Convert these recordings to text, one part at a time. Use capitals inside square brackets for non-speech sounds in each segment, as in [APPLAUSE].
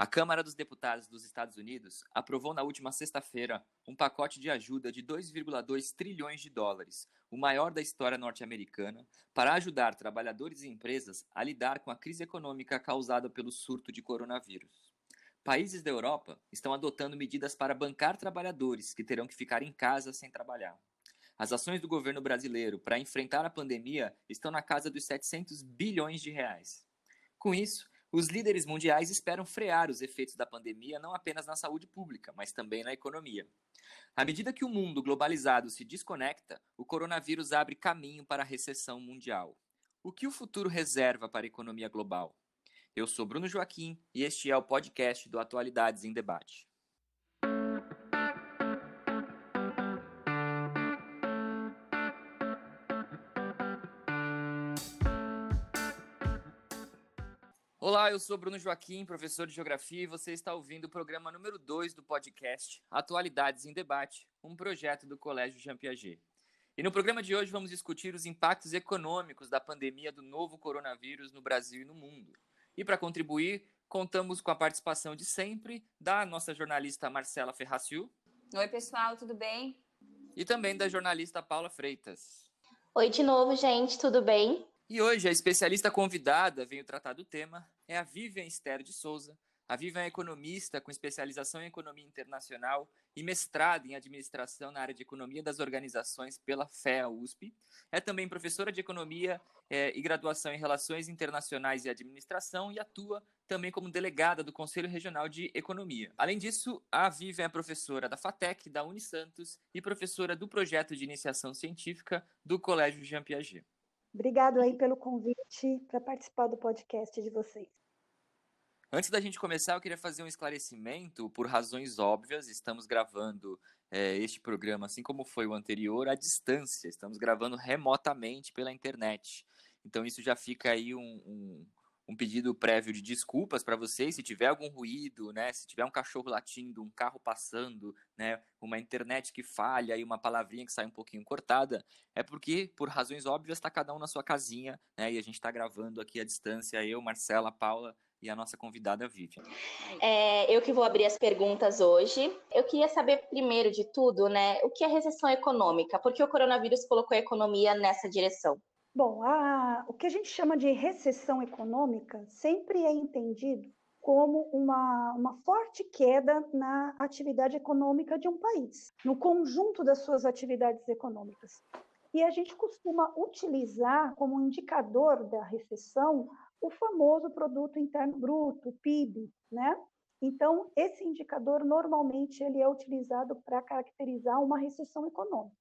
A Câmara dos Deputados dos Estados Unidos aprovou na última sexta-feira um pacote de ajuda de 2,2 trilhões de dólares, o maior da história norte-americana, para ajudar trabalhadores e empresas a lidar com a crise econômica causada pelo surto de coronavírus. Países da Europa estão adotando medidas para bancar trabalhadores que terão que ficar em casa sem trabalhar. As ações do governo brasileiro para enfrentar a pandemia estão na casa dos 700 bilhões de reais. Com isso, os líderes mundiais esperam frear os efeitos da pandemia não apenas na saúde pública, mas também na economia. À medida que o mundo globalizado se desconecta, o coronavírus abre caminho para a recessão mundial. O que o futuro reserva para a economia global? Eu sou Bruno Joaquim e este é o podcast do Atualidades em Debate. Olá, eu sou Bruno Joaquim, professor de Geografia, e você está ouvindo o programa número 2 do podcast Atualidades em Debate, um projeto do Colégio Jean Piaget. E no programa de hoje vamos discutir os impactos econômicos da pandemia do novo coronavírus no Brasil e no mundo. E para contribuir, contamos com a participação de sempre da nossa jornalista Marcela Ferraciu. Oi, pessoal, tudo bem? E também da jornalista Paula Freitas. Oi de novo, gente, tudo bem? E hoje a especialista convidada veio tratar do tema é a Vivian Esther de Souza. A Vivian é economista com especialização em economia internacional e mestrado em administração na área de economia das organizações pela FEA USP. É também professora de economia é, e graduação em relações internacionais e administração e atua também como delegada do Conselho Regional de Economia. Além disso, a Vivian é professora da FATEC, da Unisantos e professora do projeto de iniciação científica do Colégio Jean Piaget. Obrigado aí pelo convite para participar do podcast de vocês. Antes da gente começar, eu queria fazer um esclarecimento. Por razões óbvias, estamos gravando é, este programa, assim como foi o anterior, à distância. Estamos gravando remotamente pela internet. Então, isso já fica aí um, um um pedido prévio de desculpas para vocês, se tiver algum ruído, né, se tiver um cachorro latindo, um carro passando, né, uma internet que falha e uma palavrinha que sai um pouquinho cortada, é porque, por razões óbvias, está cada um na sua casinha, né, e a gente está gravando aqui à distância, eu, Marcela, Paula e a nossa convidada Vivian. É, eu que vou abrir as perguntas hoje. Eu queria saber, primeiro de tudo, né, o que é recessão econômica? Porque o coronavírus colocou a economia nessa direção? Bom, a, o que a gente chama de recessão econômica sempre é entendido como uma, uma forte queda na atividade econômica de um país, no conjunto das suas atividades econômicas. E a gente costuma utilizar como indicador da recessão o famoso produto interno bruto, PIB, né? Então, esse indicador normalmente ele é utilizado para caracterizar uma recessão econômica.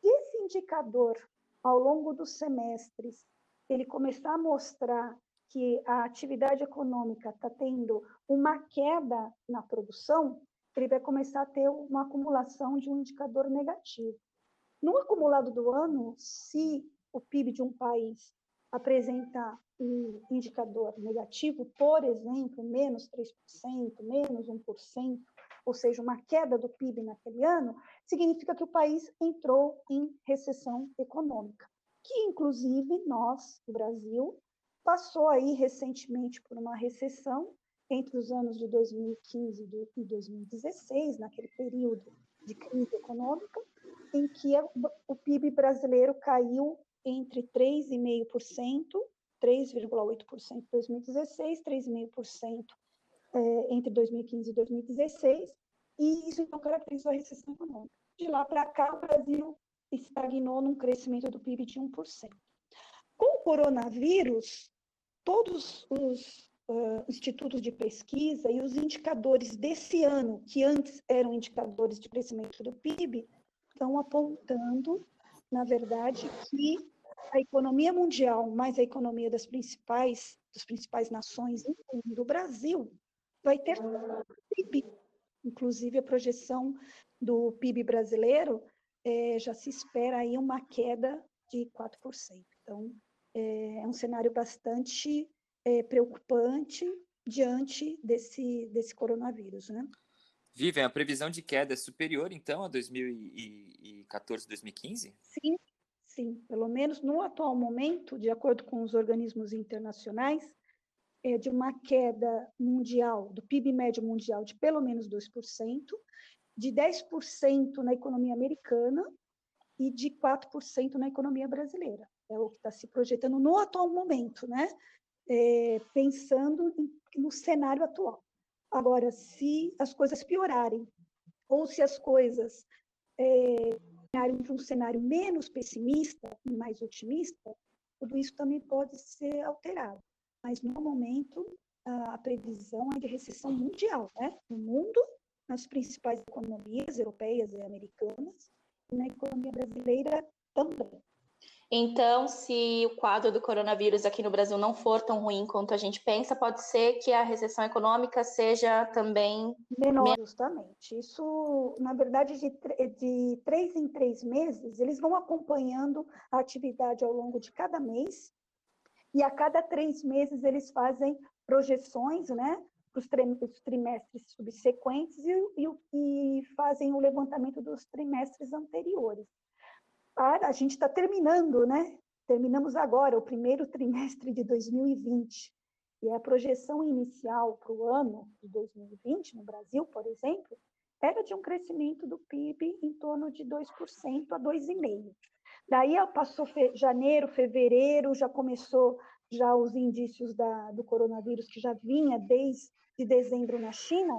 Se esse indicador ao longo dos semestres, ele começar a mostrar que a atividade econômica está tendo uma queda na produção, ele vai começar a ter uma acumulação de um indicador negativo. No acumulado do ano, se o PIB de um país apresentar um indicador negativo, por exemplo, menos 3%, menos 1%, ou seja, uma queda do PIB naquele ano, significa que o país entrou em recessão econômica, que inclusive nós, o Brasil, passou aí recentemente por uma recessão entre os anos de 2015 e 2016, naquele período de crise econômica, em que o PIB brasileiro caiu entre 3,5%, 3,8% em 2016, 3,5% é, entre 2015 e 2016, e isso então caracterizou a recessão econômica. De lá para cá, o Brasil estagnou num crescimento do PIB de 1%. Com o coronavírus, todos os uh, institutos de pesquisa e os indicadores desse ano, que antes eram indicadores de crescimento do PIB, estão apontando, na verdade, que a economia mundial, mais a economia das principais, das principais nações, incluindo o Brasil, vai ter PIB. Inclusive, a projeção do PIB brasileiro é, já se espera aí uma queda de 4%. Então, é, é um cenário bastante é, preocupante diante desse, desse coronavírus, né? Vivian, a previsão de queda é superior, então, a 2014, 2015? Sim, sim. Pelo menos no atual momento, de acordo com os organismos internacionais, é de uma queda mundial, do PIB médio mundial, de pelo menos 2%, de 10% na economia americana e de 4% na economia brasileira. É o que está se projetando no atual momento, né? É, pensando no cenário atual. Agora, se as coisas piorarem, ou se as coisas é, para um cenário menos pessimista e mais otimista, tudo isso também pode ser alterado. Mas, no momento, a previsão é de recessão mundial, né? no mundo, nas principais economias europeias e americanas, e na economia brasileira também. Então, se o quadro do coronavírus aqui no Brasil não for tão ruim quanto a gente pensa, pode ser que a recessão econômica seja também menor. Justamente. Isso, na verdade, de, de três em três meses, eles vão acompanhando a atividade ao longo de cada mês, e a cada três meses eles fazem projeções, né? Para os trimestres subsequentes e, e, e fazem o levantamento dos trimestres anteriores para a gente está terminando, né? Terminamos agora o primeiro trimestre de 2020 e a projeção inicial para o ano de 2020 no Brasil, por exemplo, era de um crescimento do PIB em torno de 2% a 2,5%. Daí passou fe janeiro, fevereiro, já começou já os indícios da, do coronavírus que já vinha desde dezembro na China.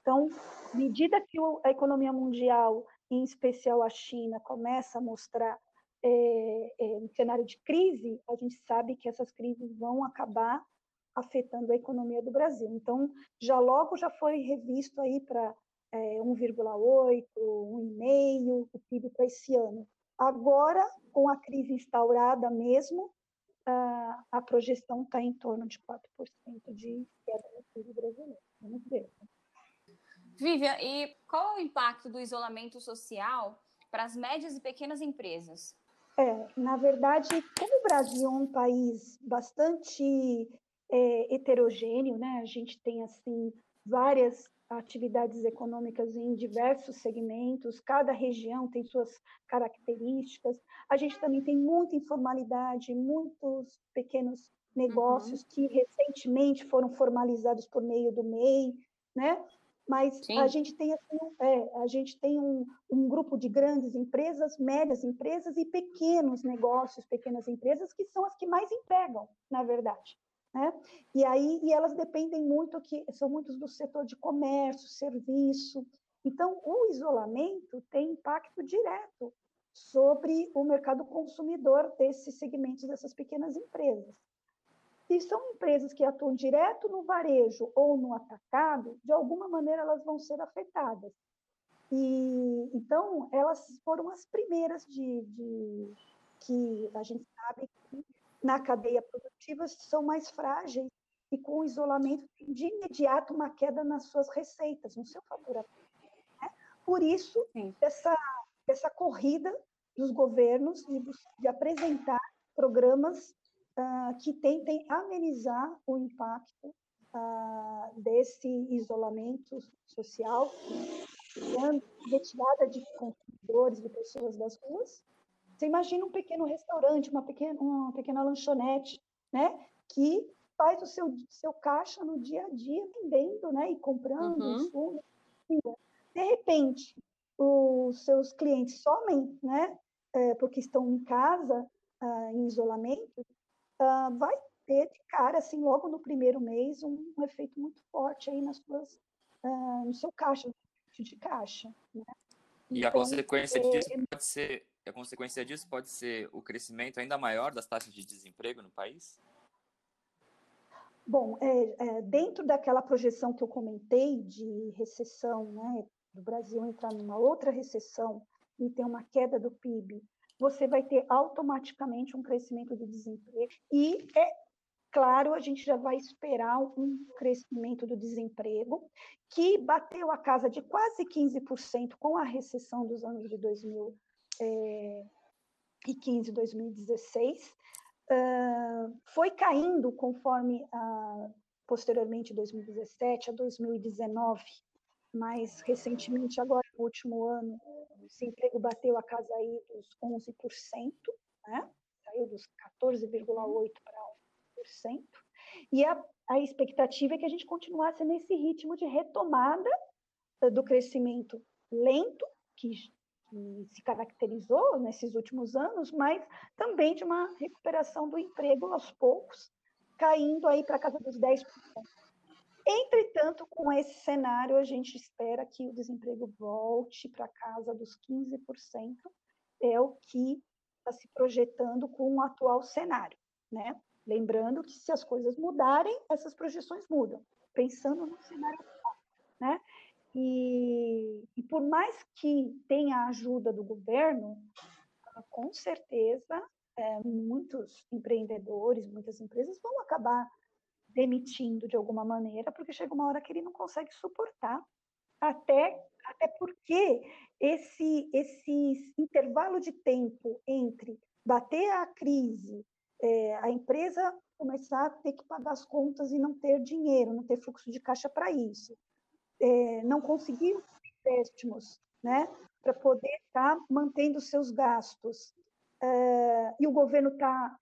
Então, medida que a economia mundial em especial a China, começa a mostrar é, é, um cenário de crise, a gente sabe que essas crises vão acabar afetando a economia do Brasil. Então, já logo já foi revisto aí para é, 1,8, 1,5 o PIB para esse ano. Agora, com a crise instaurada mesmo, a, a projeção está em torno de 4% de queda no PIB brasileiro. Vamos ver. Vivian, e qual é o impacto do isolamento social para as médias e pequenas empresas? É, na verdade, como o Brasil é um país bastante é, heterogêneo, né? A gente tem assim várias atividades econômicas em diversos segmentos, cada região tem suas características. A gente também tem muita informalidade, muitos pequenos negócios uhum. que recentemente foram formalizados por meio do MEI, né? mas Sim. a gente tem, assim, é, a gente tem um, um, grupo de grandes empresas, médias empresas e pequenos negócios, pequenas empresas, que são as que mais empregam, na verdade. Né? E aí e elas dependem muito, que são muitos do setor de comércio, serviço. Então, o isolamento tem impacto direto sobre o mercado consumidor desses segmentos, dessas pequenas empresas. Se são empresas que atuam direto no varejo ou no atacado, de alguma maneira elas vão ser afetadas. E então elas foram as primeiras de, de que a gente sabe que na cadeia produtiva são mais frágeis e com o isolamento tem de imediato uma queda nas suas receitas, no seu faturamento. Né? Por isso, essa, essa corrida dos governos de, de apresentar programas uh, que tentem amenizar o impacto uh, desse isolamento social, retirada de consumidores, de pessoas das ruas. Você imagina um pequeno restaurante, uma pequena, uma pequena lanchonete, né, que faz o seu, seu caixa no dia a dia, vendendo, né, e comprando uhum. De repente, os seus clientes somem, né, é, porque estão em casa, ah, em isolamento, uh, vai ter de cara, assim, logo no primeiro mês, um, um efeito muito forte aí nas suas, uh, no seu caixa, de caixa. Né? E então, a consequência é... disso pode ser a consequência disso pode ser o crescimento ainda maior das taxas de desemprego no país? Bom, é, é, dentro daquela projeção que eu comentei de recessão, né, do Brasil entrar numa outra recessão e ter uma queda do PIB você vai ter automaticamente um crescimento do desemprego. E é claro, a gente já vai esperar um crescimento do desemprego, que bateu a casa de quase 15% com a recessão dos anos de 2015 e 2016. Uh, foi caindo conforme uh, posteriormente 2017 a 2019 mais recentemente, agora no último ano, o desemprego bateu a casa aí dos 11%, né? saiu dos 14,8% para 11%. E a, a expectativa é que a gente continuasse nesse ritmo de retomada do crescimento lento, que, se caracterizou nesses últimos anos, mas também de uma recuperação do emprego aos poucos, caindo aí para casa dos 10%. Entretanto, com esse cenário, a gente espera que o desemprego volte para casa dos 15%, é o que está se projetando com o atual cenário, né? Lembrando que se as coisas mudarem, essas projeções mudam, pensando no cenário atual, né? E, e por mais que tenha a ajuda do governo, com certeza é, muitos empreendedores, muitas empresas vão acabar demitindo de alguma maneira, porque chega uma hora que ele não consegue suportar, até, até porque esse, esse intervalo de tempo entre bater a crise, é, a empresa começar a ter que pagar as contas e não ter dinheiro, não ter fluxo de caixa para isso, é, não conseguir empréstimos, né, para poder estar tá mantendo seus gastos, é, e o governo está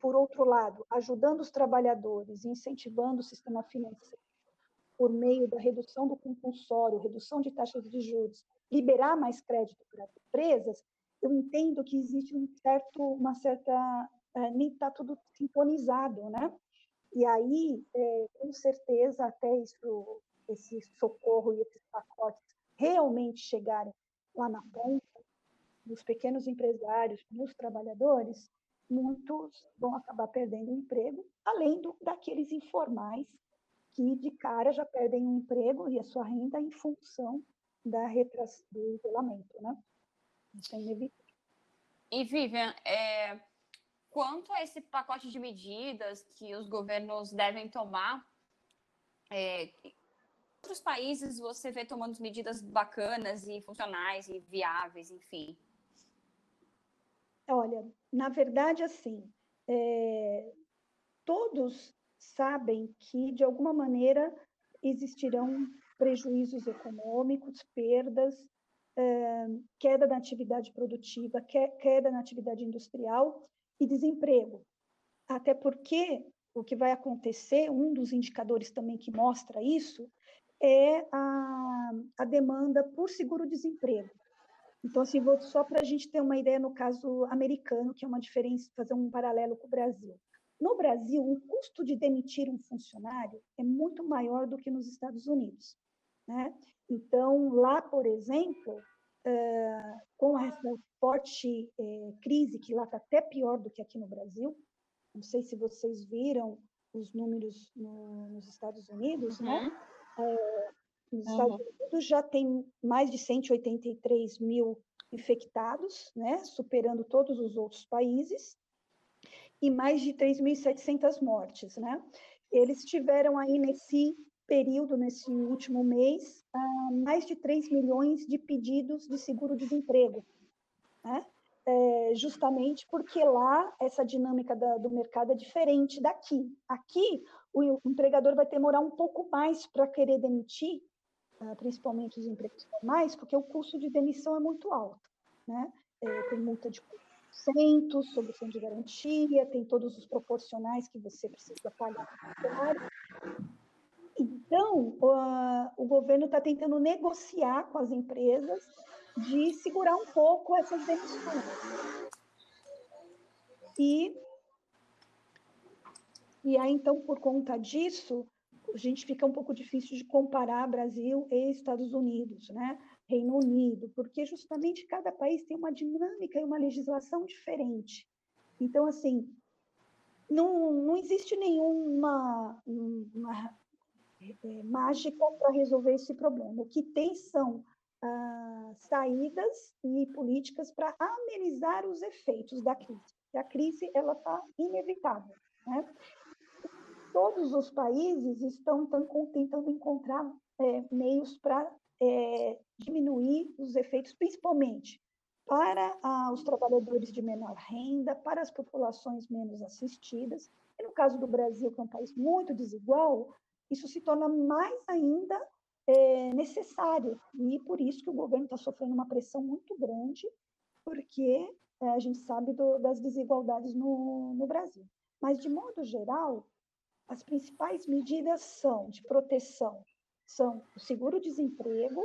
por outro lado, ajudando os trabalhadores, incentivando o sistema financeiro por meio da redução do compulsório, redução de taxas de juros, liberar mais crédito para as empresas, eu entendo que existe um certo, uma certa, é, nem está tudo sintonizado, né? E aí, é, com certeza, até isso, esse socorro e esses pacotes realmente chegarem lá na ponta, nos pequenos empresários, nos trabalhadores, muitos vão acabar perdendo o emprego, além do, daqueles informais que de cara já perdem o emprego e a sua renda em função da retras, do isolamento, né? Isso é inevitável. E Vivian, é, quanto a esse pacote de medidas que os governos devem tomar, é, outros países você vê tomando medidas bacanas e funcionais e viáveis, enfim? Olha, na verdade, assim, é, todos sabem que, de alguma maneira, existirão prejuízos econômicos, perdas, é, queda da atividade produtiva, queda na atividade industrial e desemprego. Até porque o que vai acontecer, um dos indicadores também que mostra isso, é a, a demanda por seguro-desemprego. Então, assim, vou só para a gente ter uma ideia no caso americano, que é uma diferença, fazer um paralelo com o Brasil. No Brasil, o custo de demitir um funcionário é muito maior do que nos Estados Unidos. Né? Então, lá, por exemplo, uh, com essa forte uh, crise, que lá está até pior do que aqui no Brasil, não sei se vocês viram os números no, nos Estados Unidos, né? uhum. né? Nos Estados Unidos já tem mais de 183 mil infectados, né, superando todos os outros países, e mais de 3.700 mortes. Né? Eles tiveram aí nesse período, nesse último mês, uh, mais de 3 milhões de pedidos de seguro-desemprego. Né? É, justamente porque lá essa dinâmica da, do mercado é diferente daqui. Aqui, o empregador vai demorar um pouco mais para querer demitir, ah, principalmente os empregos formais, porque o custo de demissão é muito alto. Né? É, tem multa de centos, solução de garantia, tem todos os proporcionais que você precisa pagar. Então, o governo está tentando negociar com as empresas de segurar um pouco essas demissões. E, e aí, então, por conta disso, a gente fica um pouco difícil de comparar Brasil e Estados Unidos, né? Reino Unido, porque justamente cada país tem uma dinâmica e uma legislação diferente. Então, assim, não, não existe nenhuma uma, é, mágica para resolver esse problema. O que tem são ah, saídas e políticas para amenizar os efeitos da crise. A crise ela está inevitável. Né? Todos os países estão, tentando encontrar é, meios para é, diminuir os efeitos, principalmente para ah, os trabalhadores de menor renda, para as populações menos assistidas. E no caso do Brasil, que é um país muito desigual, isso se torna mais ainda é, necessário. E por isso que o governo está sofrendo uma pressão muito grande, porque é, a gente sabe do, das desigualdades no, no Brasil. Mas, de modo geral, as principais medidas são de proteção, são o seguro-desemprego,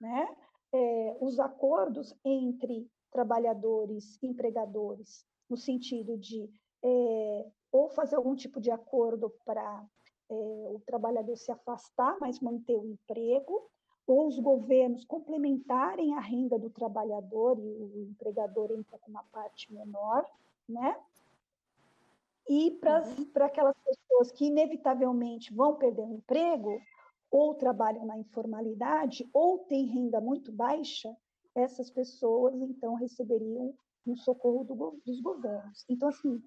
né? É, os acordos entre trabalhadores e empregadores, no sentido de é, ou fazer algum tipo de acordo para é, o trabalhador se afastar, mas manter o emprego, ou os governos complementarem a renda do trabalhador e o empregador entra com uma parte menor, né? E para uhum. aquelas pessoas que inevitavelmente vão perder o emprego, ou trabalham na informalidade, ou têm renda muito baixa, essas pessoas então receberiam um socorro do, dos governos. Então, assim,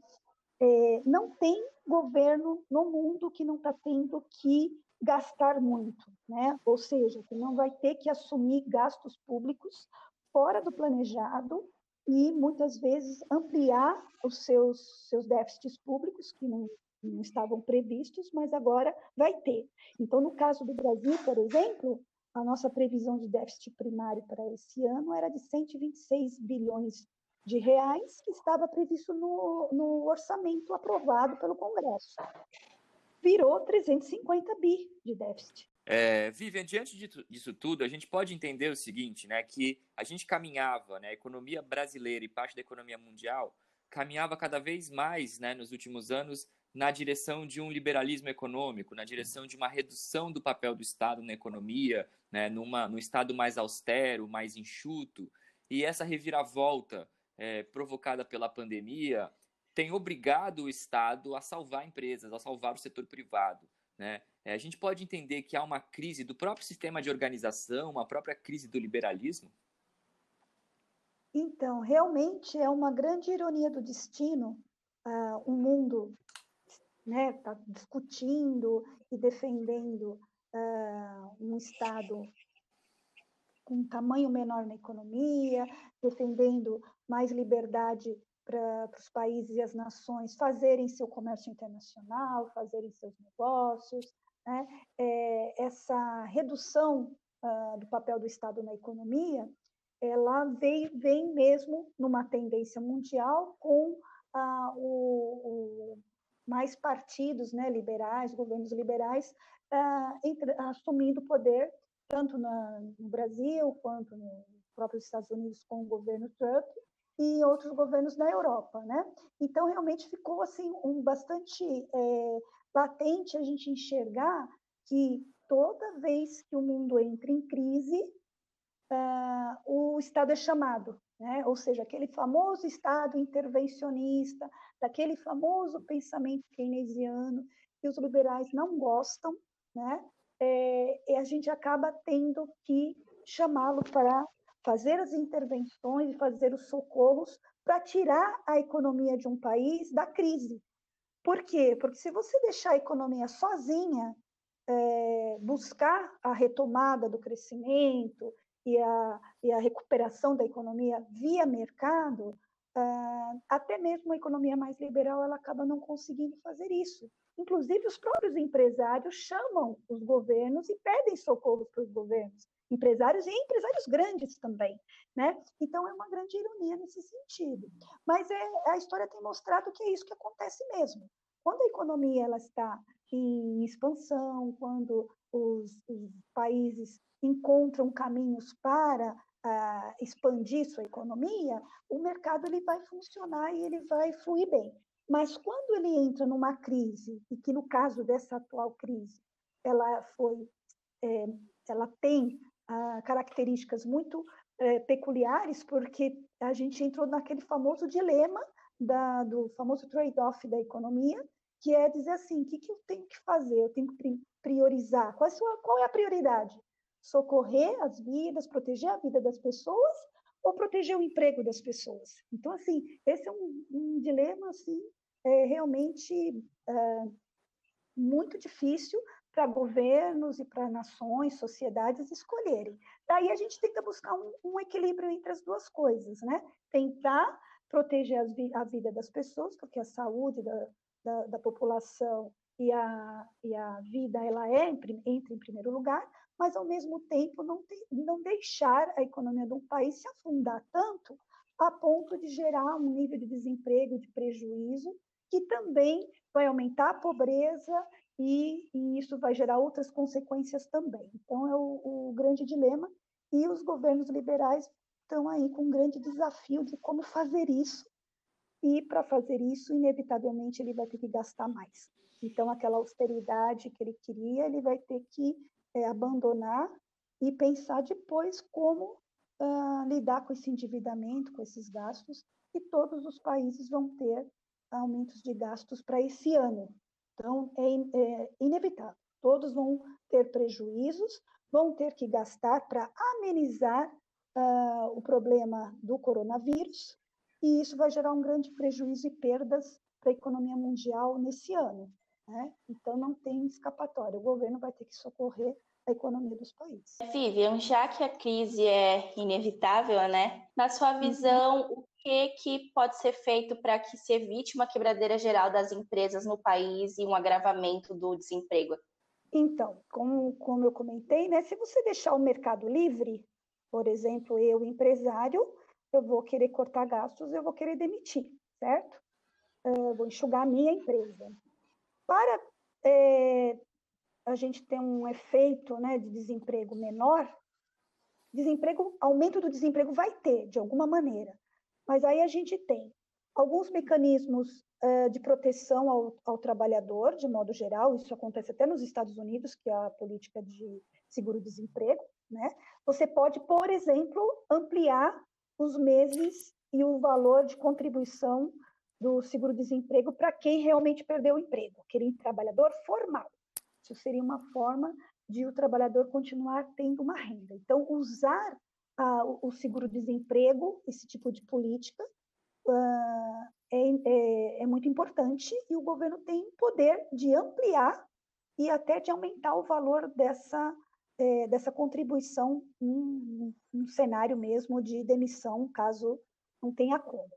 é, não tem governo no mundo que não está tendo que gastar muito, né? ou seja, que não vai ter que assumir gastos públicos fora do planejado e muitas vezes ampliar os seus, seus déficits públicos, que não, não estavam previstos, mas agora vai ter. Então, no caso do Brasil, por exemplo, a nossa previsão de déficit primário para esse ano era de 126 bilhões de reais, que estava previsto no, no orçamento aprovado pelo Congresso virou 350 bi de déficit. É, Vivian, diante disso tudo, a gente pode entender o seguinte, né, que a gente caminhava, né, a economia brasileira e parte da economia mundial caminhava cada vez mais, né, nos últimos anos, na direção de um liberalismo econômico, na direção de uma redução do papel do Estado na economia, né, numa, num Estado mais austero, mais enxuto, e essa reviravolta é, provocada pela pandemia tem obrigado o Estado a salvar empresas, a salvar o setor privado. Né? É, a gente pode entender que há uma crise do próprio sistema de organização, uma própria crise do liberalismo? Então, realmente é uma grande ironia do destino uh, um mundo né, tá discutindo e defendendo uh, um Estado com um tamanho menor na economia, defendendo mais liberdade para os países e as nações fazerem seu comércio internacional, fazerem seus negócios. Né? É, essa redução uh, do papel do Estado na economia, ela vem, vem mesmo numa tendência mundial com uh, o, o, mais partidos né, liberais, governos liberais, uh, entre, assumindo poder tanto na, no Brasil quanto nos próprios Estados Unidos com o governo Trump, e outros governos da Europa, né? Então realmente ficou assim um bastante é, latente a gente enxergar que toda vez que o mundo entra em crise, uh, o Estado é chamado, né? Ou seja, aquele famoso Estado intervencionista, daquele famoso pensamento keynesiano que os liberais não gostam, né? É, e a gente acaba tendo que chamá-lo para fazer as intervenções e fazer os socorros para tirar a economia de um país da crise. Por quê? Porque se você deixar a economia sozinha, é, buscar a retomada do crescimento e a, e a recuperação da economia via mercado, é, até mesmo a economia mais liberal ela acaba não conseguindo fazer isso. Inclusive, os próprios empresários chamam os governos e pedem socorro para os governos empresários e empresários grandes também, né? Então é uma grande ironia nesse sentido. Mas é, a história tem mostrado que é isso que acontece mesmo. Quando a economia ela está em expansão, quando os, os países encontram caminhos para uh, expandir sua economia, o mercado ele vai funcionar e ele vai fluir bem. Mas quando ele entra numa crise, e que no caso dessa atual crise, ela foi, é, ela tem características muito é, peculiares, porque a gente entrou naquele famoso dilema da, do famoso trade-off da economia, que é dizer assim, o que, que eu tenho que fazer? Eu tenho que priorizar. Qual é, sua, qual é a prioridade? Socorrer as vidas, proteger a vida das pessoas ou proteger o emprego das pessoas? Então, assim, esse é um, um dilema, assim, é realmente é, muito difícil, para governos e para nações, sociedades escolherem. Daí a gente tenta buscar um, um equilíbrio entre as duas coisas, né? Tentar proteger vi a vida das pessoas, porque a saúde da, da, da população e a, e a vida ela é entra em primeiro lugar, mas ao mesmo tempo não, te, não deixar a economia de um país se afundar tanto a ponto de gerar um nível de desemprego, de prejuízo, que também vai aumentar a pobreza e, e isso vai gerar outras consequências também. Então, é o, o grande dilema. E os governos liberais estão aí com um grande desafio de como fazer isso. E, para fazer isso, inevitavelmente, ele vai ter que gastar mais. Então, aquela austeridade que ele queria, ele vai ter que é, abandonar e pensar depois como uh, lidar com esse endividamento, com esses gastos, e todos os países vão ter aumentos de gastos para esse ano. Então, é, é inevitável. Todos vão ter prejuízos, vão ter que gastar para amenizar uh, o problema do coronavírus, e isso vai gerar um grande prejuízo e perdas para a economia mundial nesse ano. Né? Então, não tem escapatória. O governo vai ter que socorrer a economia dos países. Vivian, já que a crise é inevitável, né? Na sua uhum. visão, uhum. o que, que pode ser feito para que se evite uma quebradeira geral das empresas no país e um agravamento do desemprego? Então, como, como eu comentei, né, se você deixar o mercado livre, por exemplo, eu, empresário, eu vou querer cortar gastos, eu vou querer demitir, certo? Eu vou enxugar a minha empresa. Para é, a gente ter um efeito né, de desemprego menor, desemprego, aumento do desemprego vai ter, de alguma maneira. Mas aí a gente tem alguns mecanismos uh, de proteção ao, ao, trabalhador, de modo geral, isso acontece até nos Estados Unidos, que é a política de seguro-desemprego, né? Você pode, por exemplo, ampliar os meses e o valor de contribuição do seguro-desemprego para quem realmente perdeu o emprego, aquele trabalhador formal. Isso seria uma forma de o trabalhador continuar tendo uma renda. Então, usar ah, o seguro-desemprego, esse tipo de política, ah, é, é, é, muito importante e o governo tem poder de ampliar e até de aumentar o valor dessa, é, dessa contribuição em um cenário mesmo de demissão, caso não tenha como.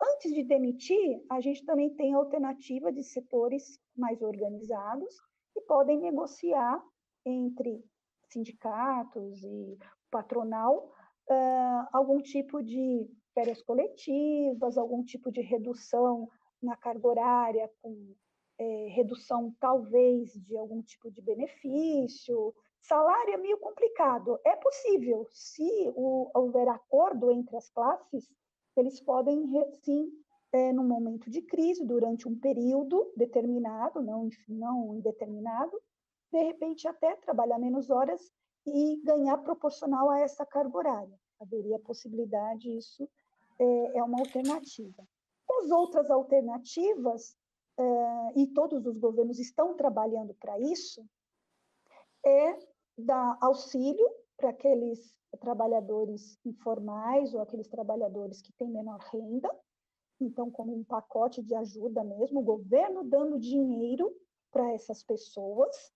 Antes de demitir, a gente também tem a alternativa de setores mais organizados que podem negociar entre sindicatos e patronal uh, algum tipo de férias coletivas, algum tipo de redução na carga horária, com é, redução talvez de algum tipo de benefício. Salário é meio complicado. É possível, se o, houver acordo entre as classes, eles podem sim é, num momento de crise, durante um período determinado, não, não indeterminado, de repente até trabalhar menos horas e ganhar proporcional a essa carga horária. Haveria a possibilidade, isso é, é uma alternativa. As outras alternativas, é, e todos os governos estão trabalhando para isso, é dar auxílio para aqueles trabalhadores informais ou aqueles trabalhadores que têm menor renda, então, como um pacote de ajuda mesmo, o governo dando dinheiro para essas pessoas,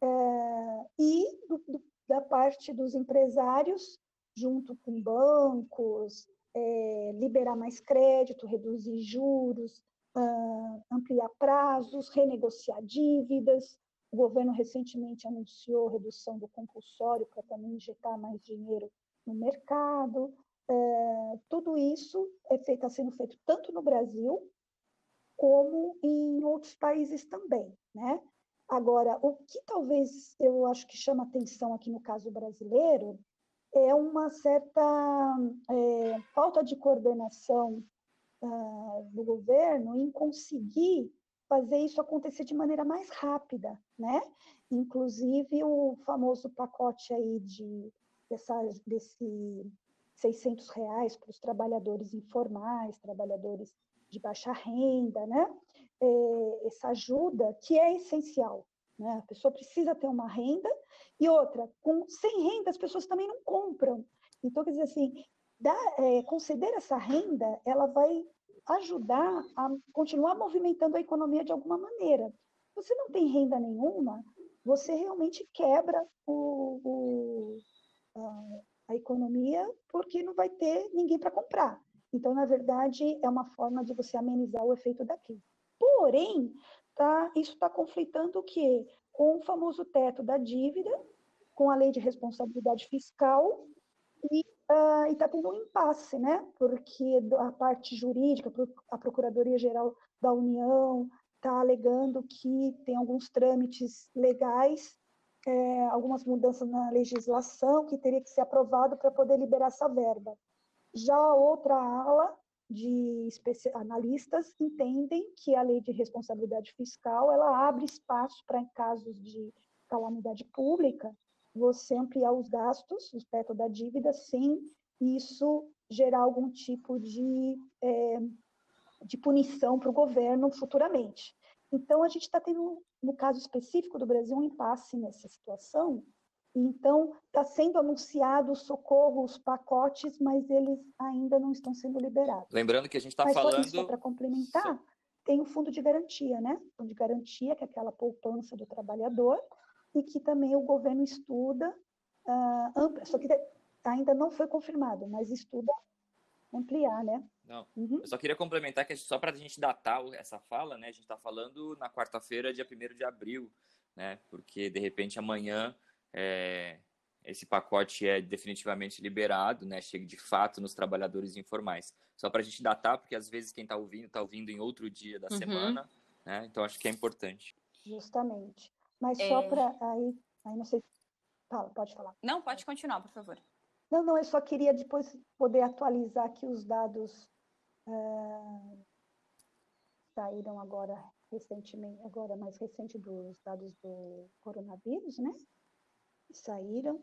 é, e do, do, da parte dos empresários, junto com bancos, é, liberar mais crédito, reduzir juros, uh, ampliar prazos, renegociar dívidas. O governo recentemente anunciou redução do compulsório para também injetar mais dinheiro no mercado. É, tudo isso está é sendo feito tanto no Brasil como em outros países também, né? Agora, o que talvez eu acho que chama atenção aqui no caso brasileiro é uma certa é, falta de coordenação uh, do governo em conseguir fazer isso acontecer de maneira mais rápida, né? Inclusive o famoso pacote aí de dessa, desse 600 reais para os trabalhadores informais, trabalhadores de baixa renda, né? É, essa ajuda que é essencial, né? A pessoa precisa ter uma renda e outra, com sem renda as pessoas também não compram. Então, quer dizer assim, dar, é, conceder essa renda, ela vai ajudar a continuar movimentando a economia de alguma maneira. Você não tem renda nenhuma, você realmente quebra o, o a, a economia porque não vai ter ninguém para comprar. Então, na verdade, é uma forma de você amenizar o efeito da crise. Porém, tá, isso está conflitando o quê? Com o famoso teto da dívida, com a lei de responsabilidade fiscal e uh, está tendo um impasse, né? Porque a parte jurídica, a Procuradoria-Geral da União está alegando que tem alguns trâmites legais, é, algumas mudanças na legislação que teria que ser aprovado para poder liberar essa verba. Já a outra ala de analistas entendem que a lei de responsabilidade fiscal ela abre espaço para, em casos de calamidade pública, você ampliar os gastos, o teto da dívida, sem isso gerar algum tipo de, é, de punição para o governo futuramente. Então, a gente está tendo, no caso específico do Brasil, um impasse nessa situação, então, está sendo anunciado o socorro, os pacotes, mas eles ainda não estão sendo liberados. Lembrando que a gente está falando. Só para complementar, tem o fundo de garantia, né? O fundo de garantia, que é aquela poupança do trabalhador, e que também o governo estuda, uh, só que ainda não foi confirmado, mas estuda ampliar, né? Não. Uhum. Eu só queria complementar que só para a gente datar essa fala, né? A gente está falando na quarta-feira, dia 1 de abril, né? Porque de repente amanhã é, esse pacote é definitivamente liberado, né? Chega de fato nos trabalhadores informais. Só para a gente datar, porque às vezes quem está ouvindo está ouvindo em outro dia da uhum. semana, né? Então acho que é importante. Justamente. Mas é... só para aí, aí não sei. Fala, pode falar. Não, pode continuar, por favor. Não, não, eu só queria depois poder atualizar aqui os dados é, saíram agora recentemente, agora mais recente dos dados do coronavírus, né? Saíram,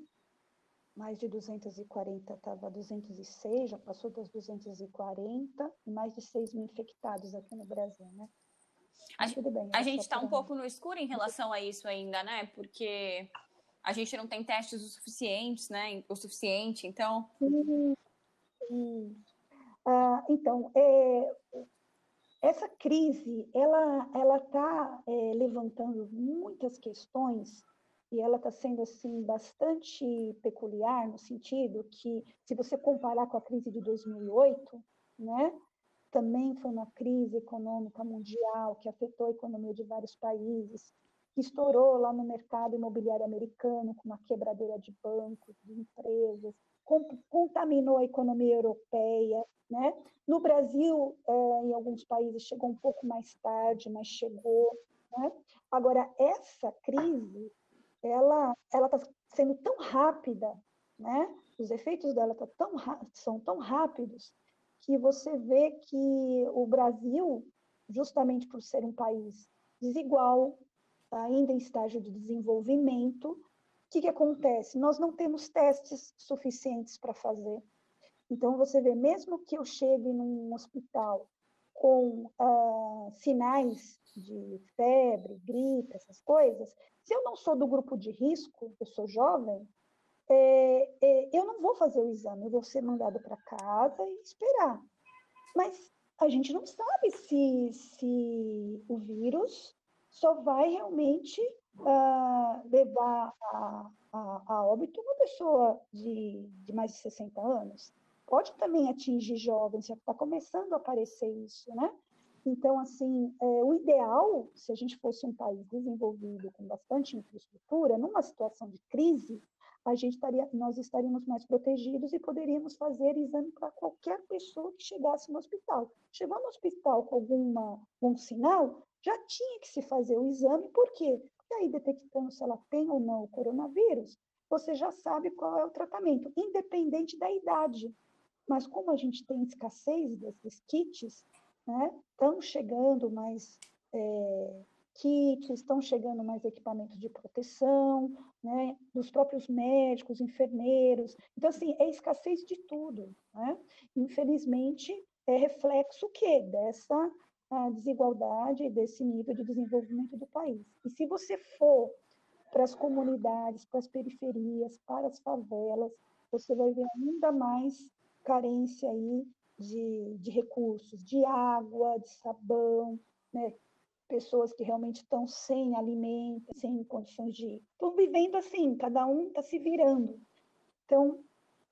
mais de 240, estava 206, já passou das 240, e mais de 6 mil infectados aqui no Brasil, né? A, bem, a gente está um pouco no escuro em relação a isso ainda, né? Porque a gente não tem testes o suficientes, né? O suficiente, então. Sim, sim. Ah, então, é, essa crise, ela ela está é, levantando muitas questões e ela está sendo assim bastante peculiar no sentido que, se você comparar com a crise de 2008, né, também foi uma crise econômica mundial que afetou a economia de vários países, que estourou lá no mercado imobiliário americano com uma quebradeira de bancos, de empresas, contaminou a economia europeia, né? No Brasil, é, em alguns países chegou um pouco mais tarde, mas chegou. Né? Agora essa crise ela ela está sendo tão rápida, né? Os efeitos dela tá tão, são tão rápidos que você vê que o Brasil, justamente por ser um país desigual, ainda em estágio de desenvolvimento, o que, que acontece? Nós não temos testes suficientes para fazer. Então, você vê, mesmo que eu chegue num hospital com uh, sinais de febre, gripe, essas coisas, se eu não sou do grupo de risco, eu sou jovem, é, é, eu não vou fazer o exame, eu vou ser mandado para casa e esperar. Mas a gente não sabe se, se o vírus só vai realmente uh, levar a, a, a, óbito uma pessoa de, de mais de 60 anos. Pode também atingir jovens, já está começando a aparecer isso, né? Então, assim, é, o ideal, se a gente fosse um país desenvolvido com bastante infraestrutura, numa situação de crise, a gente estaria, nós estaríamos mais protegidos e poderíamos fazer exame para qualquer pessoa que chegasse no hospital. Chegou no hospital com alguma, algum sinal, já tinha que se fazer o exame, por quê? Porque aí, detectando se ela tem ou não o coronavírus, você já sabe qual é o tratamento, independente da idade. Mas como a gente tem escassez desses kits, né? Estão chegando mais é, kits, estão chegando mais equipamentos de proteção, né? Dos próprios médicos, enfermeiros. Então, assim, é escassez de tudo, né? Infelizmente, é reflexo o quê? Dessa desigualdade, desse nível de desenvolvimento do país. E se você for para as comunidades, para as periferias, para as favelas, você vai ver ainda mais carência aí de, de recursos, de água, de sabão, né? pessoas que realmente estão sem alimento, sem condições de. estão vivendo assim, cada um está se virando. Então,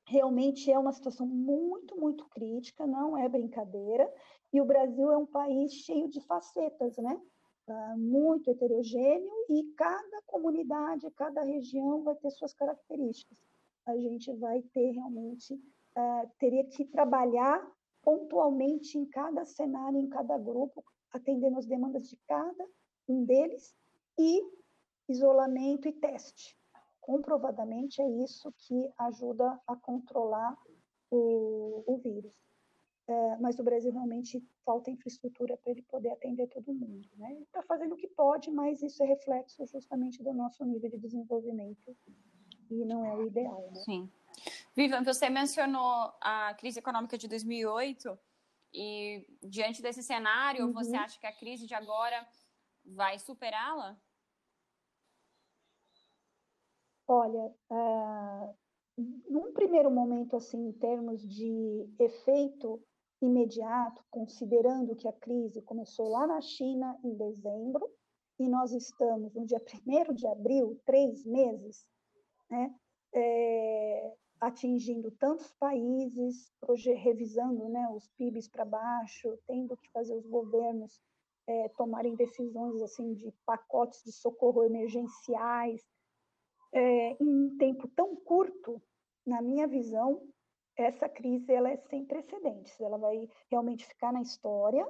realmente é uma situação muito, muito crítica, não é brincadeira, e o Brasil é um país cheio de facetas, né? Uh, muito heterogêneo, e cada comunidade, cada região vai ter suas características. A gente vai ter realmente, uh, teria que trabalhar pontualmente em cada cenário, em cada grupo, atendendo as demandas de cada um deles, e isolamento e teste. Comprovadamente é isso que ajuda a controlar o, o vírus. É, mas o Brasil realmente falta infraestrutura para ele poder atender todo mundo. Né? Está fazendo o que pode, mas isso é reflexo justamente do nosso nível de desenvolvimento e não é o ideal. Né? Sim. Vivian, você mencionou a crise econômica de 2008 e diante desse cenário, uhum. você acha que a crise de agora vai superá-la? Olha, uh, num primeiro momento, assim, em termos de efeito imediato, considerando que a crise começou lá na China em dezembro, e nós estamos no dia 1 de abril, três meses, né, é, atingindo tantos países, hoje revisando né, os PIBs para baixo, tendo que fazer os governos é, tomarem decisões assim de pacotes de socorro emergenciais, é, em um tempo tão curto, na minha visão, essa crise ela é sem precedentes. Ela vai realmente ficar na história.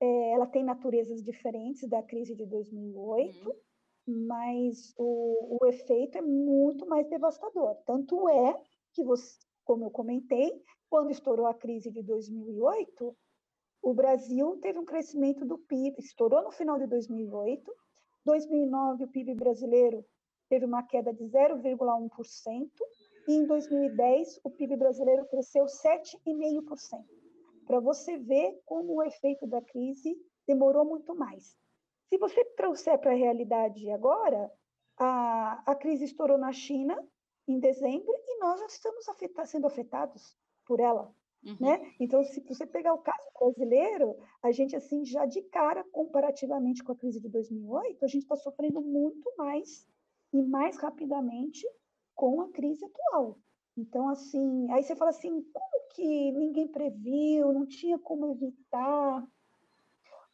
É, ela tem naturezas diferentes da crise de 2008, uhum. mas o, o efeito é muito mais devastador. Tanto é que, você, como eu comentei, quando estourou a crise de 2008, o Brasil teve um crescimento do PIB, estourou no final de 2008. 2009, o PIB brasileiro teve uma queda de 0,1%, e em 2010 o PIB brasileiro cresceu 7,5%. Para você ver como o efeito da crise demorou muito mais. Se você trouxer para a realidade agora, a, a crise estourou na China em dezembro e nós já estamos sendo afetados por ela. Uhum. Né? Então, se você pegar o caso brasileiro, a gente, assim, já de cara, comparativamente com a crise de 2008, a gente está sofrendo muito mais e mais rapidamente com a crise atual. Então, assim, aí você fala assim, como que ninguém previu, não tinha como evitar?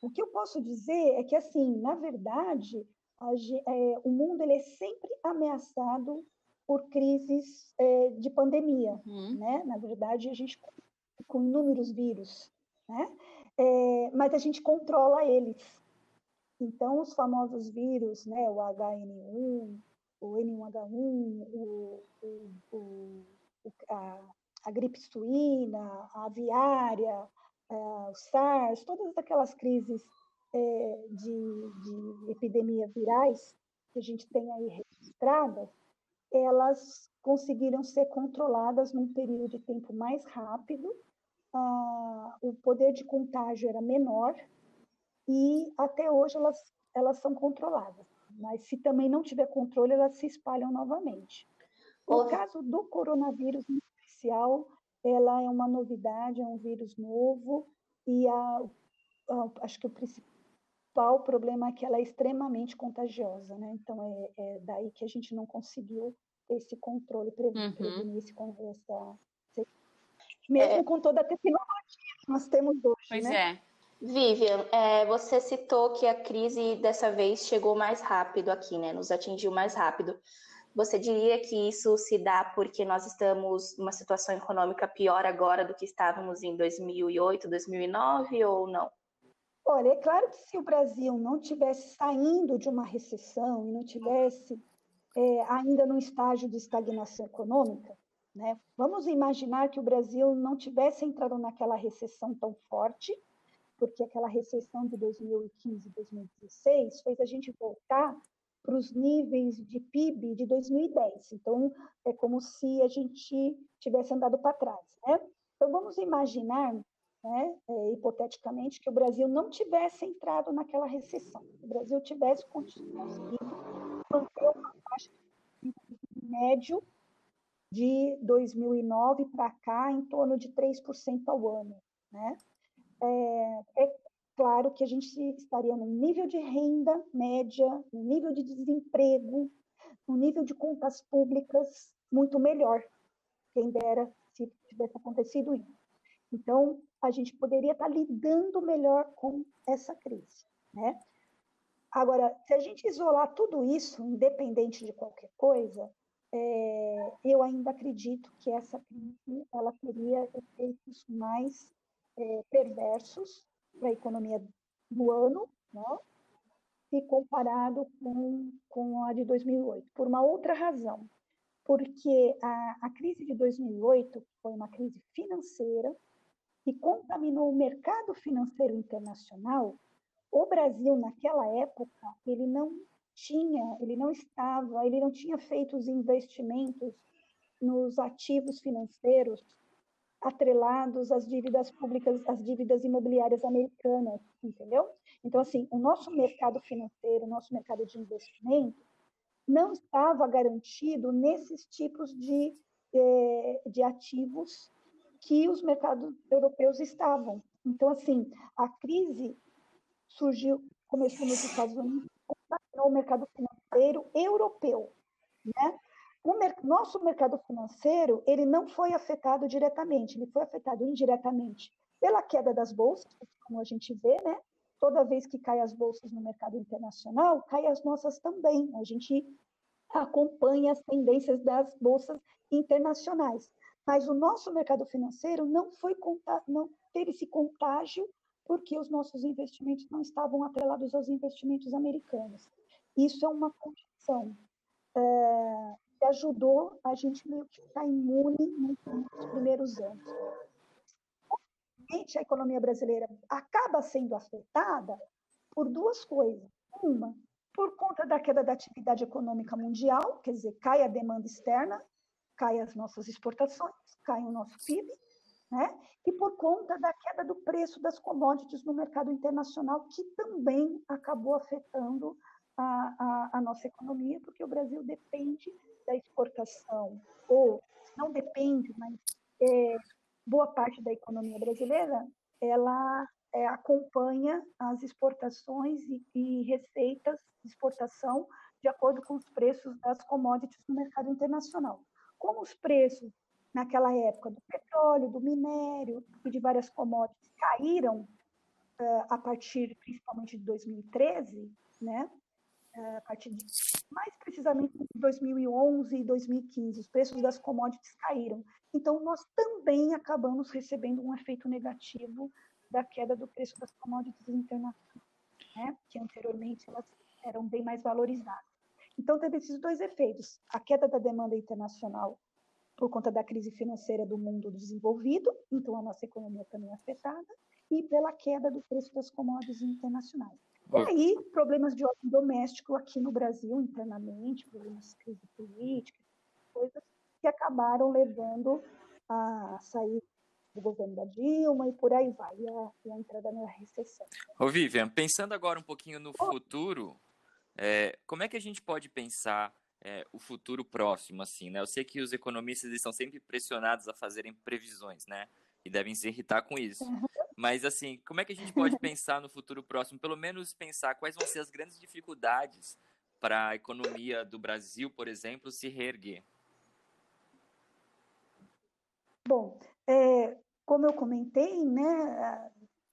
O que eu posso dizer é que, assim, na verdade, a, é, o mundo ele é sempre ameaçado por crises é, de pandemia, uhum. né? Na verdade, a gente com inúmeros vírus, né? É, mas a gente controla eles. Então, os famosos vírus, né? O HN1, o N1H1, o, o, o, a, a, gripe suína, a aviária, é, o SARS, todas aquelas crises é, de, de epidemia virais que a gente tem aí registradas, elas conseguiram ser controladas num período de tempo mais rápido, ah, o poder de contágio era menor e até hoje elas, elas são controladas mas se também não tiver controle, elas se espalham novamente. No caso do coronavírus em especial, ela é uma novidade, é um vírus novo, e a, a, acho que o principal problema é que ela é extremamente contagiosa, né? Então, é, é daí que a gente não conseguiu esse controle, prevenir, uhum. prevenir esse, essa, mesmo é. com toda a tecnologia que nós temos hoje, pois né? é. Vivian, é, você citou que a crise dessa vez chegou mais rápido aqui, né? Nos atingiu mais rápido. Você diria que isso se dá porque nós estamos numa situação econômica pior agora do que estávamos em 2008, 2009 ou não? Olha, é claro que se o Brasil não tivesse saindo de uma recessão e não tivesse é, ainda num estágio de estagnação econômica, né? Vamos imaginar que o Brasil não tivesse entrado naquela recessão tão forte porque aquela recessão de 2015 2016 fez a gente voltar para os níveis de PIB de 2010. Então, é como se a gente tivesse andado para trás. Né? Então, vamos imaginar, né, é, hipoteticamente, que o Brasil não tivesse entrado naquela recessão. O Brasil tivesse conseguido manter uma taxa de médio de 2009 para cá em torno de 3% ao ano. Né? é, é claro que a gente estaria num nível de renda média, num nível de desemprego, num nível de contas públicas muito melhor. Quem dera se tivesse acontecido isso. Então, a gente poderia estar lidando melhor com essa crise, né? Agora, se a gente isolar tudo isso, independente de qualquer coisa, é, eu ainda acredito que essa crise ela teria efeitos mais é, perversos para a economia do ano, né? e comparado com, com a de 2008, por uma outra razão. Porque a, a crise de 2008 foi uma crise financeira que contaminou o mercado financeiro internacional. O Brasil, naquela época, ele não tinha, ele não estava, ele não tinha feito os investimentos nos ativos financeiros atrelados às dívidas públicas, às dívidas imobiliárias americanas, entendeu? Então, assim, o nosso mercado financeiro, o nosso mercado de investimento não estava garantido nesses tipos de, eh, de ativos que os mercados europeus estavam. Então, assim, a crise surgiu, começou nos Estados Unidos, no mercado financeiro europeu, né? O mer nosso mercado financeiro ele não foi afetado diretamente, ele foi afetado indiretamente pela queda das bolsas, como a gente vê, né? Toda vez que cai as bolsas no mercado internacional, cai as nossas também. A gente acompanha as tendências das bolsas internacionais. Mas o nosso mercado financeiro não foi não teve esse contágio porque os nossos investimentos não estavam atrelados aos investimentos americanos. Isso é uma condição. É, que ajudou a gente meio que ficar imune nos primeiros anos. A economia brasileira acaba sendo afetada por duas coisas. Uma, por conta da queda da atividade econômica mundial, quer dizer, cai a demanda externa, cai as nossas exportações, cai o nosso PIB, né? e por conta da queda do preço das commodities no mercado internacional, que também acabou afetando a, a, a nossa economia, porque o Brasil depende da exportação, ou não depende, mas é, boa parte da economia brasileira, ela é, acompanha as exportações e, e receitas de exportação de acordo com os preços das commodities no mercado internacional. Como os preços naquela época do petróleo, do minério e de várias commodities caíram uh, a partir principalmente de 2013, né? Uh, a partir de mais precisamente em 2011 e 2015, os preços das commodities caíram. Então, nós também acabamos recebendo um efeito negativo da queda do preço das commodities internacionais, né? que anteriormente elas eram bem mais valorizadas. Então, teve esses dois efeitos: a queda da demanda internacional por conta da crise financeira do mundo desenvolvido, então a nossa economia também é afetada, e pela queda do preço das commodities internacionais. E aí, problemas de ordem doméstico aqui no Brasil, internamente, problemas de crise política, coisas que acabaram levando a sair do governo da Dilma e por aí vai, e a, e a entrada na recessão. Ô Vivian, pensando agora um pouquinho no futuro, é, como é que a gente pode pensar é, o futuro próximo, assim, né? Eu sei que os economistas estão sempre pressionados a fazerem previsões, né? E devem se irritar com isso. Mas, assim, como é que a gente pode pensar no futuro próximo? Pelo menos pensar quais vão ser as grandes dificuldades para a economia do Brasil, por exemplo, se reerguer. Bom, é, como eu comentei, né,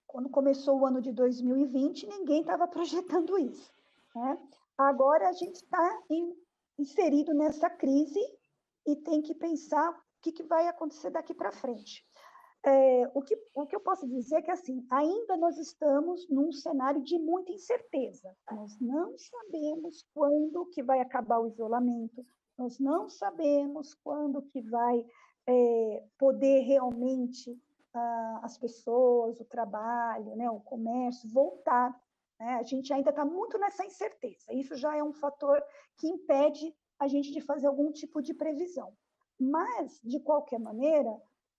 quando começou o ano de 2020, ninguém estava projetando isso. Né? Agora a gente está inserido nessa crise e tem que pensar o que, que vai acontecer daqui para frente. É, o, que, o que eu posso dizer é que, assim, ainda nós estamos num cenário de muita incerteza. Nós não sabemos quando que vai acabar o isolamento, nós não sabemos quando que vai é, poder realmente ah, as pessoas, o trabalho, né, o comércio voltar. Né? A gente ainda está muito nessa incerteza. Isso já é um fator que impede a gente de fazer algum tipo de previsão. Mas, de qualquer maneira,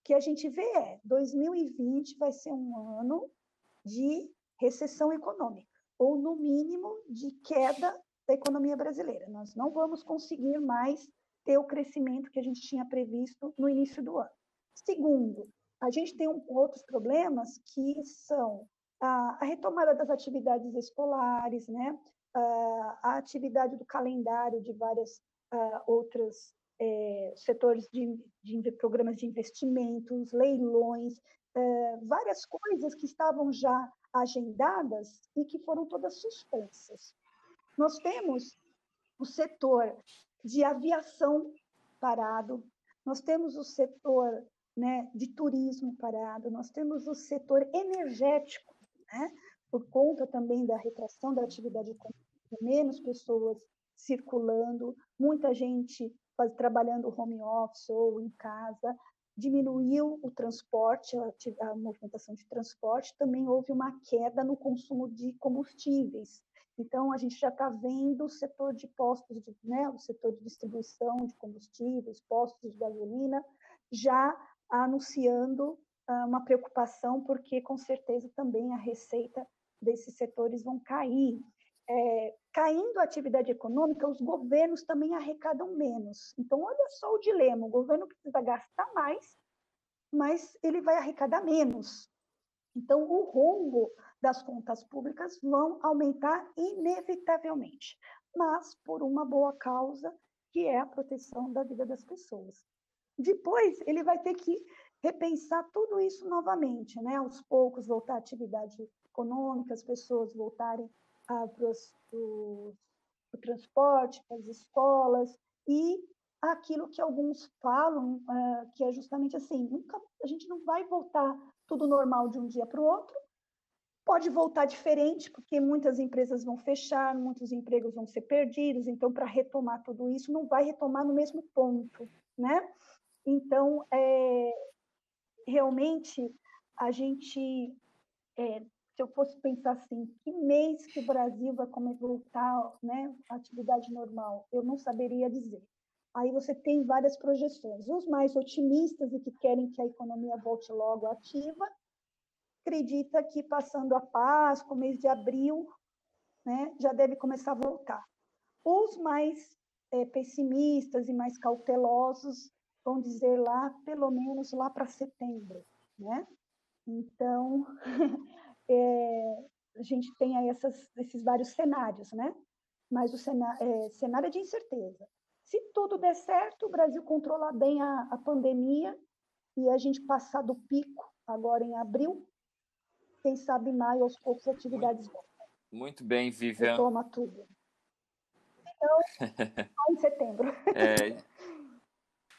que a gente vê é 2020 vai ser um ano de recessão econômica, ou no mínimo de queda da economia brasileira. Nós não vamos conseguir mais ter o crescimento que a gente tinha previsto no início do ano. Segundo, a gente tem um, outros problemas que são a, retomada das atividades escolares, né? a, atividade do calendário de várias outras é, setores de, de, programas de investimentos, leilões, é, várias coisas que estavam já agendadas e que foram todas suspensas. Nós temos o setor de aviação parado, nós temos o setor né, de turismo parado, nós temos o setor energético, né, por conta também da retração da atividade econômica, menos pessoas circulando, muita gente faz, trabalhando home office ou em casa, diminuiu o transporte, a, a movimentação de transporte, também houve uma queda no consumo de combustíveis. Então, a gente já está vendo o setor de postos, de, né, o setor de distribuição de combustíveis, postos de gasolina, já anunciando uma preocupação, porque com certeza também a receita desses setores vão cair. É, caindo a atividade econômica, os governos também arrecadam menos. Então, olha só o dilema: o governo precisa gastar mais, mas ele vai arrecadar menos. Então, o rombo das contas públicas vão aumentar inevitavelmente, mas por uma boa causa, que é a proteção da vida das pessoas. Depois, ele vai ter que repensar tudo isso novamente, né? Aos poucos, voltar à atividade econômica, as pessoas voltarem para o transporte, para as escolas, e aquilo que alguns falam, ah, que é justamente assim, nunca, a gente não vai voltar tudo normal de um dia para o outro, pode voltar diferente, porque muitas empresas vão fechar, muitos empregos vão ser perdidos, então, para retomar tudo isso, não vai retomar no mesmo ponto, né? Então, é, realmente, a gente, é, se eu fosse pensar assim, que mês que o Brasil vai voltar né, à atividade normal, eu não saberia dizer. Aí você tem várias projeções. Os mais otimistas e que querem que a economia volte logo ativa, acredita que passando a Páscoa, mês de abril, né, já deve começar a voltar. Os mais é, pessimistas e mais cautelosos vão dizer lá, pelo menos lá para setembro, né? Então, [LAUGHS] é, a gente tem aí essas, esses vários cenários, né? Mas o cenário, é, cenário é de incerteza. Se tudo der certo, o Brasil controlar bem a, a pandemia e a gente passar do pico agora em abril, quem sabe maio, aos poucos, atividades voltam. Muito bem, Vivian. Toma tudo. Então, [LAUGHS] em setembro. É,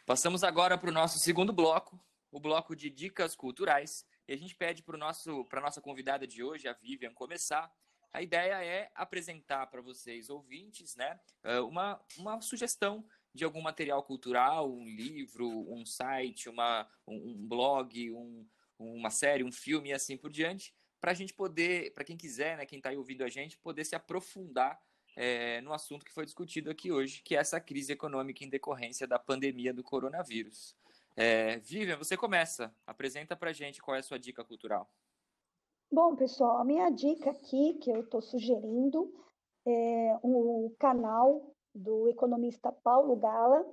Passamos agora para o nosso segundo bloco, o bloco de dicas culturais. E a gente pede para a nossa convidada de hoje, a Vivian, começar. A ideia é apresentar para vocês, ouvintes, né, uma, uma sugestão de algum material cultural, um livro, um site, uma, um, um blog, um, uma série, um filme e assim por diante, para a gente poder, para quem quiser, né, quem está aí ouvindo a gente, poder se aprofundar é, no assunto que foi discutido aqui hoje, que é essa crise econômica em decorrência da pandemia do coronavírus. É, Vivian, você começa. Apresenta para gente qual é a sua dica cultural. Bom, pessoal, a minha dica aqui que eu estou sugerindo é o canal do economista Paulo Gala.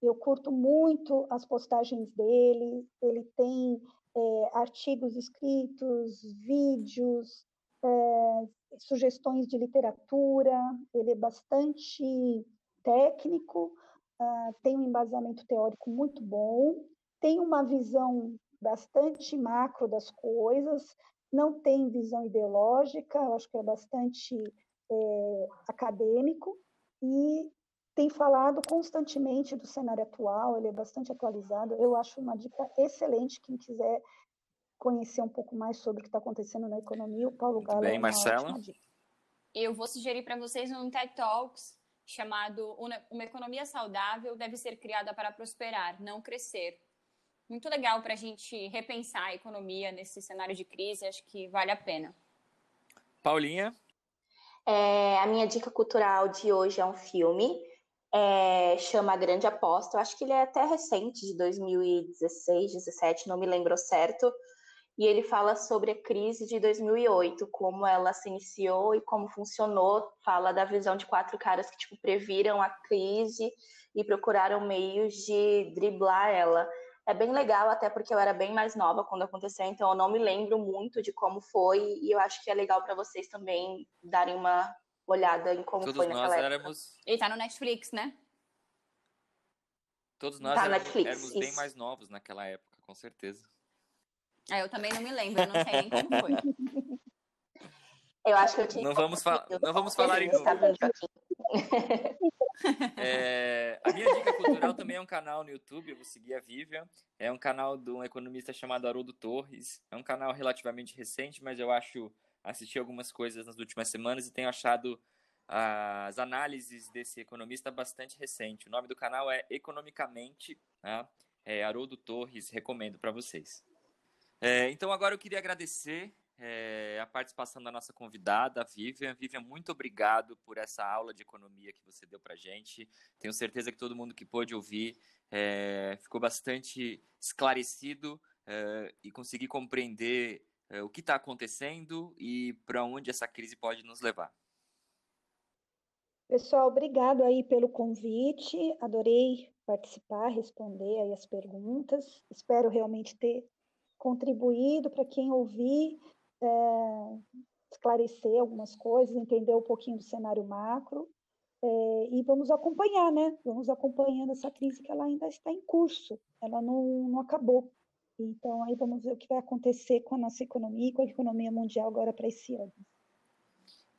Eu curto muito as postagens dele. Ele tem é, artigos escritos, vídeos, é, sugestões de literatura, ele é bastante técnico, uh, tem um embasamento teórico muito bom, tem uma visão bastante macro das coisas, não tem visão ideológica, eu acho que é bastante é, acadêmico e tem falado constantemente do cenário atual, ele é bastante atualizado. Eu acho uma dica excelente quem quiser conhecer um pouco mais sobre o que está acontecendo na economia, o Paulo Galo Bem, é Marcela. Eu vou sugerir para vocês um TED Talks chamado Uma Economia Saudável deve ser criada para prosperar, não crescer. Muito legal para a gente repensar a economia nesse cenário de crise, acho que vale a pena. Paulinha? É, a minha dica cultural de hoje é um filme, é, chama A Grande Aposta. Eu acho que ele é até recente, de 2016, 2017, não me lembro certo e ele fala sobre a crise de 2008, como ela se iniciou e como funcionou. Fala da visão de quatro caras que tipo previram a crise e procuraram meios de driblar ela. É bem legal, até porque eu era bem mais nova quando aconteceu, então eu não me lembro muito de como foi e eu acho que é legal para vocês também darem uma olhada em como Todos foi naquela nós época. Éramos... Ele tá no Netflix, né? Todos nós tá éramos, Netflix, éramos bem mais novos naquela época, com certeza. Ah, eu também não me lembro, eu não sei nem como foi. Eu acho que eu tinha. Não vamos, fa não vamos falar em. É, a minha dica cultural também é um canal no YouTube, eu vou seguir a Vivian. É um canal de um economista chamado Haroldo Torres. É um canal relativamente recente, mas eu acho assisti algumas coisas nas últimas semanas e tenho achado as análises desse economista bastante recente. O nome do canal é Economicamente, né? é Haroldo Torres, recomendo para vocês. É, então, agora eu queria agradecer é, a participação da nossa convidada, Vivian. Vivian, muito obrigado por essa aula de economia que você deu para gente. Tenho certeza que todo mundo que pôde ouvir é, ficou bastante esclarecido é, e conseguir compreender é, o que está acontecendo e para onde essa crise pode nos levar. Pessoal, obrigado aí pelo convite. Adorei participar, responder aí as perguntas. Espero realmente ter contribuído para quem ouvir, é, esclarecer algumas coisas, entender um pouquinho do cenário macro. É, e vamos acompanhar, né? Vamos acompanhando essa crise que ela ainda está em curso, ela não, não acabou. Então, aí vamos ver o que vai acontecer com a nossa economia e com a economia mundial agora para esse ano.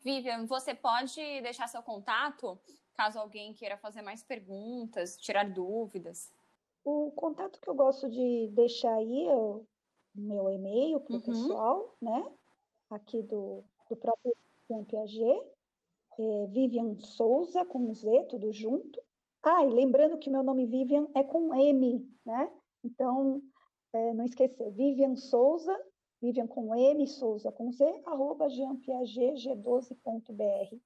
Vivian, você pode deixar seu contato caso alguém queira fazer mais perguntas, tirar dúvidas? O contato que eu gosto de deixar aí é o meu e-mail para o uhum. pessoal, né? Aqui do, do próprio Piaget, é Vivian Souza, com Z, tudo junto. Ah, e lembrando que meu nome Vivian é com M, né? Então, é, não esquecer, Vivian Souza, Vivian com M, Souza com Z, arroba jeanpiagetg12.br.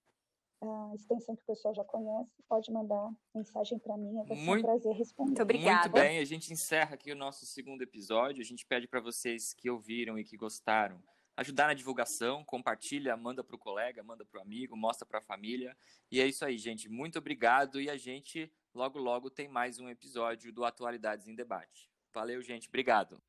A extensão que o pessoal já conhece, pode mandar mensagem para mim, ser muito, um prazer responder. Muito obrigada. Muito bem, a gente encerra aqui o nosso segundo episódio. A gente pede para vocês que ouviram e que gostaram ajudar na divulgação, compartilha, manda para o colega, manda para o amigo, mostra para a família. E é isso aí, gente. Muito obrigado e a gente logo logo tem mais um episódio do Atualidades em Debate. Valeu, gente. Obrigado.